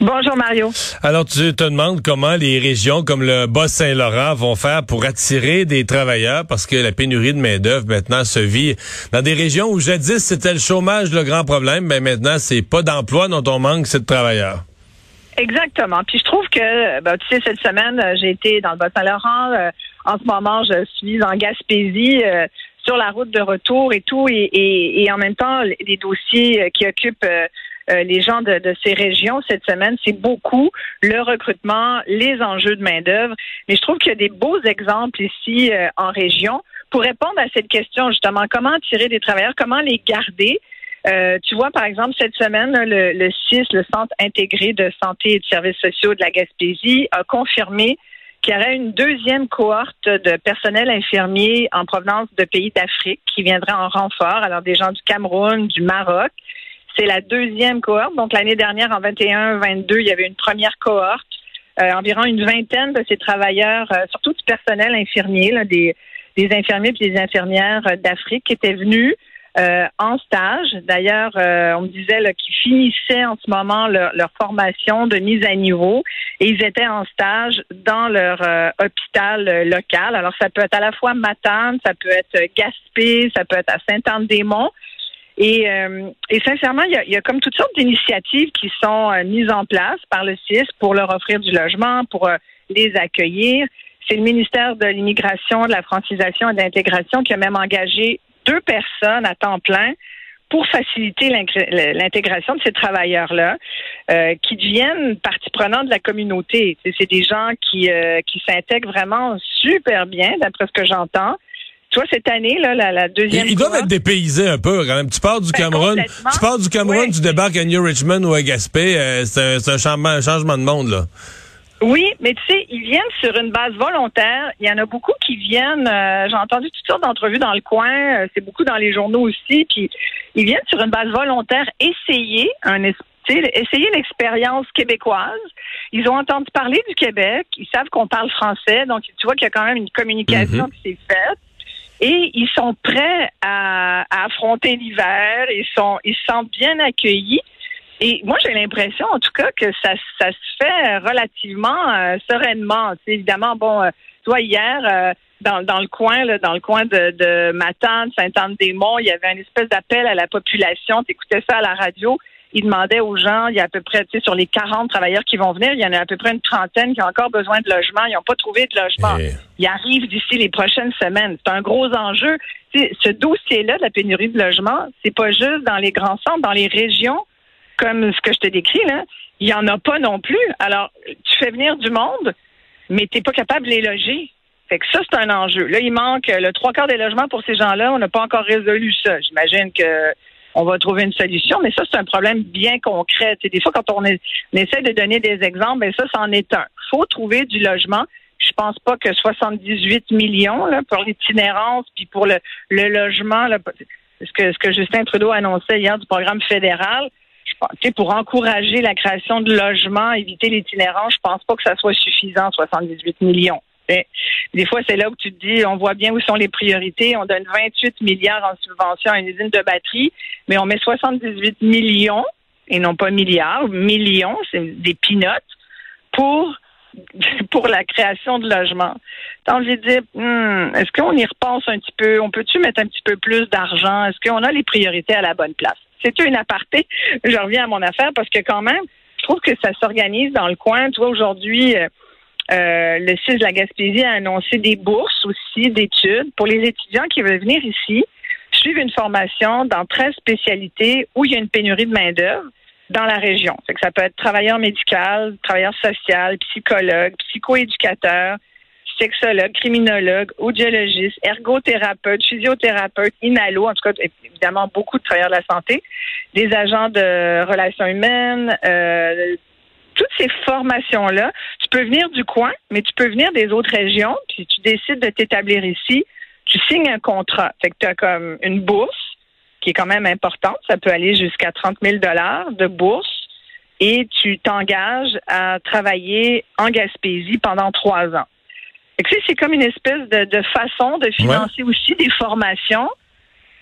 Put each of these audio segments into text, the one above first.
Bonjour Mario. Alors tu te demandes comment les régions comme le Bas-Saint-Laurent vont faire pour attirer des travailleurs parce que la pénurie de main-d'œuvre maintenant se vit dans des régions où jadis c'était le chômage le grand problème, mais maintenant c'est pas d'emploi dont on manque, c'est de travailleurs. Exactement. Puis je trouve que, ben, tu sais, cette semaine, euh, j'ai été dans le Bas-Saint-Laurent. Euh, en ce moment, je suis en Gaspésie. euh, sur la route de retour et tout, et, et, et en même temps, les dossiers qui occupent euh, euh, les gens de, ces régions cette semaine, c'est beaucoup le recrutement, les enjeux de main-d'œuvre. Mais je trouve qu'il y a des beaux exemples ici euh, en région pour répondre à cette question, justement, comment attirer des travailleurs, comment les garder? Euh, tu vois, par exemple, cette semaine, le, le CIS, le Centre intégré de santé et de services sociaux de la Gaspésie, a confirmé qu'il y aurait une deuxième cohorte de personnel infirmier en provenance de pays d'Afrique qui viendrait en renfort, alors des gens du Cameroun, du Maroc. C'est la deuxième cohorte. Donc, l'année dernière, en 21-22, il y avait une première cohorte. Euh, environ une vingtaine de ces travailleurs, euh, surtout du personnel infirmier, des, infirmiers et des infirmières euh, d'Afrique qui étaient venus en stage. D'ailleurs, on me disait qu'ils finissaient en ce moment leur, formation de mise à niveau et ils étaient en stage dans leur hôpital local. Alors, ça peut être à la fois Matane, ça peut être Gaspé, ça peut être à Sainte-Anne-des-Monts. Et, euh, et sincèrement, il y, a, comme toutes sortes d'initiatives qui sont euh, mises en place par le CIS pour leur offrir du logement, pour euh, les accueillir. C'est le ministère de l'Immigration, de la francisation et de l'intégration qui a même engagé deux personnes à temps plein pour faciliter l'intégration de ces travailleurs-là, qui deviennent partie prenante de la communauté. C'est des gens qui, qui s'intègrent vraiment super bien, d'après ce que j'entends. Tu vois, cette année, là, la, la deuxième... Ils, ils doivent être dépaysés un peu quand même. Tu pars du Ben, Cameroun, tu pars du Cameroun, Oui. tu débarques à New Richmond ou à Gaspé, euh, c'est un, changement, un changement de monde là. Oui, mais tu sais, ils viennent sur une base volontaire. Il y en a beaucoup qui viennent. euh, J'ai entendu toutes sortes d'entrevues dans le coin. euh, c'est beaucoup dans les journaux aussi. Puis ils viennent sur une base volontaire essayer un essayer l'expérience québécoise. Ils ont entendu parler du Québec. Ils savent qu'on parle français, donc tu vois qu'il y a quand même une communication qui s'est faite. Et ils sont prêts à, affronter l'hiver. Ils sont, ils se sentent bien accueillis. Et moi, j'ai l'impression, en tout cas, que ça, ça se fait relativement euh, sereinement. Évidemment, bon, euh, toi, hier, euh, dans, dans le coin, là, dans le coin de, de Matane, Sainte-Anne-des-Monts, il y avait une espèce d'appel à la population. Tu écoutais ça à la radio. Ils demandaient aux gens, il y a à peu près, tu sais, sur les 40 travailleurs qui vont venir, il y en a à peu près une trentaine qui ont encore besoin de logement. Ils n'ont pas trouvé de logement. Eh. Il arrive d'ici les prochaines semaines. C'est un gros enjeu. Ce dossier-là de la pénurie de logement, c'est pas juste dans les grands centres, dans les régions comme ce que je te décris, là, il n'y en a pas non plus. Alors, tu fais venir du monde, mais tu n'es pas capable de les loger. Fait que ça, c'est un enjeu. Là, il manque le trois quarts des logements pour ces gens-là. On n'a pas encore résolu ça. J'imagine que on va trouver une solution, mais ça, c'est un problème bien concret. Tu sais, des fois, quand on, essaie de donner des exemples, ben ça, c'en est un. faut trouver du logement. Je pense pas que 78 millions là, pour l'itinérance puis pour le, le logement, là, ce que, ce que Justin Trudeau annonçait hier du programme fédéral, je pense, pour encourager la création de logements, éviter l'itinérance, je pense pas que ça soit suffisant, 78 millions. Des fois, c'est là où tu te dis, on voit bien où sont les priorités. On donne 28 milliards en subvention à une usine de batterie, mais on met 78 millions, et non pas milliards, millions, c'est des peanuts, pour pour la création de logements. T'as envie de dire, est-ce qu'on y repense un petit peu? On peut-tu mettre un petit peu plus d'argent? Est-ce qu'on a les priorités à la bonne place? C'est une aparté. Je reviens à mon affaire parce que quand même, je trouve que ça s'organise dans le coin. Tu vois, aujourd'hui, euh, le CIS de la Gaspésie a annoncé des bourses aussi d'études pour les étudiants qui veulent venir ici, suivre une formation dans 13 spécialités où il y a une pénurie de main-d'œuvre dans la région. Que ça peut être travailleur médical, travailleur social, psychologue, psychoéducateur, sexologue, criminologue, audiologiste, ergothérapeute, physiothérapeute, inhalo, en tout cas, évidemment, beaucoup de travailleurs de la santé, des agents de relations humaines, euh, toutes ces formations-là, tu peux venir du coin, mais tu peux venir des autres régions, puis tu décides de t'établir ici, tu signes un contrat. Fait que tu as comme une bourse, qui est quand même importante. Ça peut aller jusqu'à 30 000 dollars de bourse et tu t'engages à travailler en Gaspésie pendant trois ans. Fait que, c'est comme une espèce de, de façon de financer aussi des formations.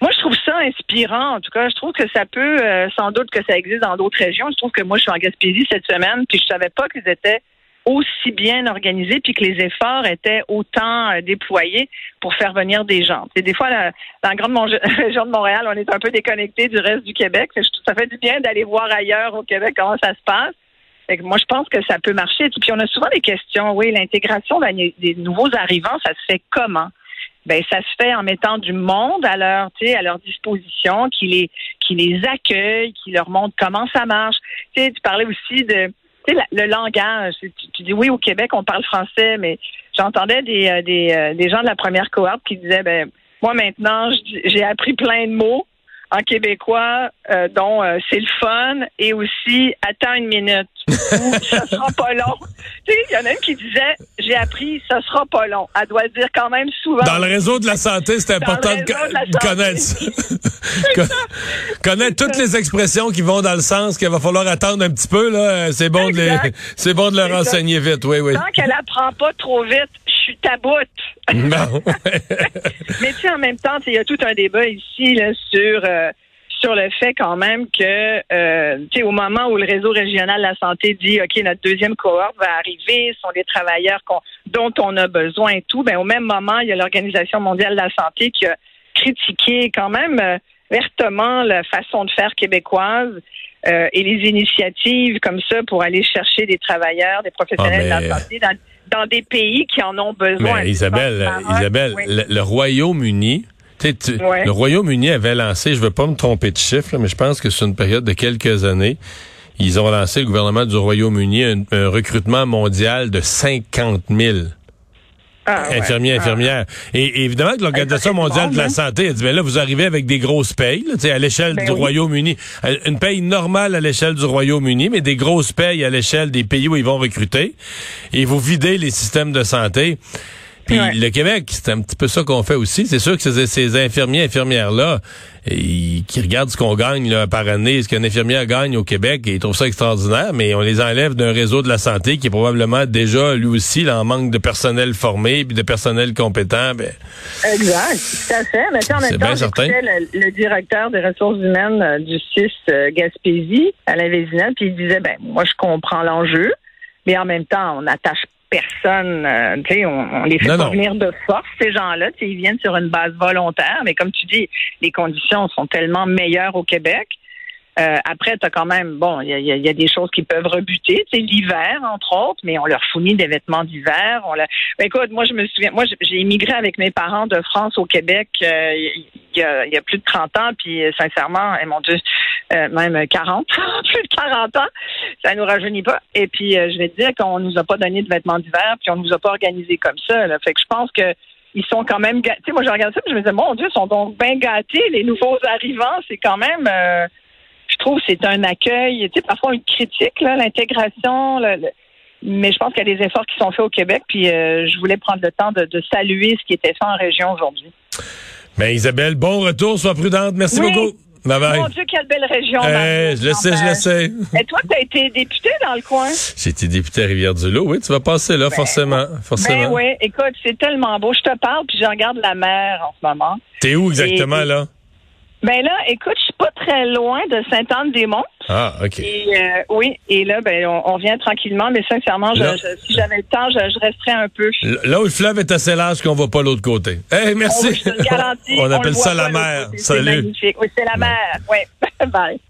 Moi, je trouve ça inspirant. En tout cas, je trouve que ça peut, euh, sans doute que ça existe dans d'autres régions. Je trouve que moi, je suis en Gaspésie cette semaine, puis je savais pas qu'ils étaient aussi bien organisés, puis que les efforts étaient autant euh, déployés pour faire venir des gens. Et des fois, dans la grande région de Montréal, on est un peu déconnecté du reste du Québec. Ça fait du bien d'aller voir ailleurs au Québec comment ça se passe. Fait que moi, je pense que ça peut marcher. Puis on a souvent des questions. Oui, l'intégration des nouveaux arrivants, ça se fait comment? Ben, ça se fait en mettant du monde à leur, à leur disposition, qui les, qui les accueille, qui leur montre comment ça marche. Tu parlais aussi de, le langage. Tu, dis oui, au Québec, on parle français, mais j'entendais des, euh, des, euh, des gens de la première cohorte qui disaient, ben, moi maintenant, j'ai appris plein de mots en québécois, euh, dont c'est le fun et aussi attends une minute ou ça sera pas long. Tu sais, il y en a une qui disait j'ai appris ça sera pas long. Elle doit le dire quand même souvent. Dans le réseau de la santé, c'est important le de, connaître ça. Con- connaître toutes les expressions qui vont dans le sens qu'il va falloir attendre un petit peu là, c'est bon de les c'est bon de Exact. renseigner vite. Oui oui. Tant qu'elle apprend pas trop vite, je suis taboute. Bon. Mais tu sais, en même temps, il y a tout un débat ici là, sur euh, sur le fait quand même que euh, tu sais, au moment où le réseau régional de la santé dit OK, notre deuxième cohorte va arriver, ce sont des travailleurs qu'on- dont on a besoin et tout, ben au même moment, il y a l'Organisation mondiale de la santé qui a critiqué quand même euh, vertement la façon de faire québécoise. euh, et les initiatives comme ça pour aller chercher des travailleurs, des professionnels Ah, de la santé dans, dans des pays qui en ont besoin. Mais Isabelle, euh, Isabelle, oui. le, le Royaume-Uni, tu Ouais. le Royaume-Uni avait lancé, je veux pas me tromper de chiffre, là, mais je pense que c'est une période de quelques années. Ils ont lancé, le gouvernement du Royaume-Uni, un, un recrutement mondial de 50 000 Ah, ouais. infirmiers, Ah. infirmières. Et évidemment que l'Organisation c'est mondiale bon, de la hein? santé a dit, ben là, vous arrivez avec des grosses payes, là, tu sais, à l'échelle Ben du oui. Royaume-Uni. Euh, Une paye normale à l'échelle du Royaume-Uni, mais des grosses payes à l'échelle des pays où ils vont recruter. Et vous videz les systèmes de santé. Puis Ouais. le Québec, c'est un petit peu ça qu'on fait aussi. C'est sûr que ces, ces infirmiers, infirmières-là, ils- qui regardent ce qu'on gagne là, par année, ce qu'un infirmière gagne au Québec, et ils trouvent ça extraordinaire, mais on les enlève d'un réseau de la santé qui est probablement déjà, lui aussi, là, en manque de personnel formé, puis de personnel compétent. Ben, Exact, tout à fait. Mais en C'est même bien temps, le, le directeur des ressources humaines euh, du CIS euh, Gaspésie, Alain Vézina, puis il disait, ben moi, je comprends l'enjeu, mais en même temps, on n'attache personne, euh, tu sais, on, on les fait Non, pas non. venir de force, ces gens-là, tu sais, ils viennent sur une base volontaire, mais comme tu dis, les conditions sont tellement meilleures au Québec. Euh, après, tu as quand même, bon, il y a, y a- y a des choses qui peuvent rebuter, tu sais, l'hiver, entre autres, mais on leur fournit des vêtements d'hiver. On leur- Ben, écoute, moi, je me souviens, moi, j'ai- j'ai immigré avec mes parents de France au Québec euh, il y, a, plus de 30 ans, puis euh, sincèrement, eh, mon Dieu, euh, même 40, plus de 40 ans, ça nous rajeunit pas. Et puis, euh, je vais te dire qu'on nous a pas donné de vêtements d'hiver, puis on nous a pas organisé comme ça. Fait que je pense que ils sont quand même gâtés. Moi, je regarde ça, puis je me disais, mon Dieu, ils sont donc bien gâtés, les nouveaux arrivants. C'est quand même... je trouve c'est un accueil, tu sais, parfois une critique, l'intégration, mais je pense qu'il y a des efforts qui sont faits au Québec, puis je voulais prendre le temps de, de saluer ce qui était fait en région aujourd'hui. Ben, Isabelle, bon retour, sois prudente. Merci Oui. beaucoup. Bye bye. Mon Dieu, quelle belle région! Eh, Mario. je le sais, je le sais. Et toi, tu as été député dans le coin? J'ai été député à Rivière-du-Loup. Oui, tu vas passer là, forcément. forcément. Ben oui, écoute, c'est tellement beau. Je te parle, puis je regarde la mer en ce moment. T'es où exactement, Et- là? Ben là, écoute, je suis pas très loin de Sainte-Anne-des-Monts. Ah, OK. Et euh, oui, et là, ben, on, on vient tranquillement, mais sincèrement, je- si j'avais le temps, je, je resterais un peu. Là où le fleuve est assez large qu'on va pas l'autre côté. Hey, On, merci. je te le garantis, On le appelle ça la mer. Salut. magnifique. Oui, c'est la mer. Oui. Bye.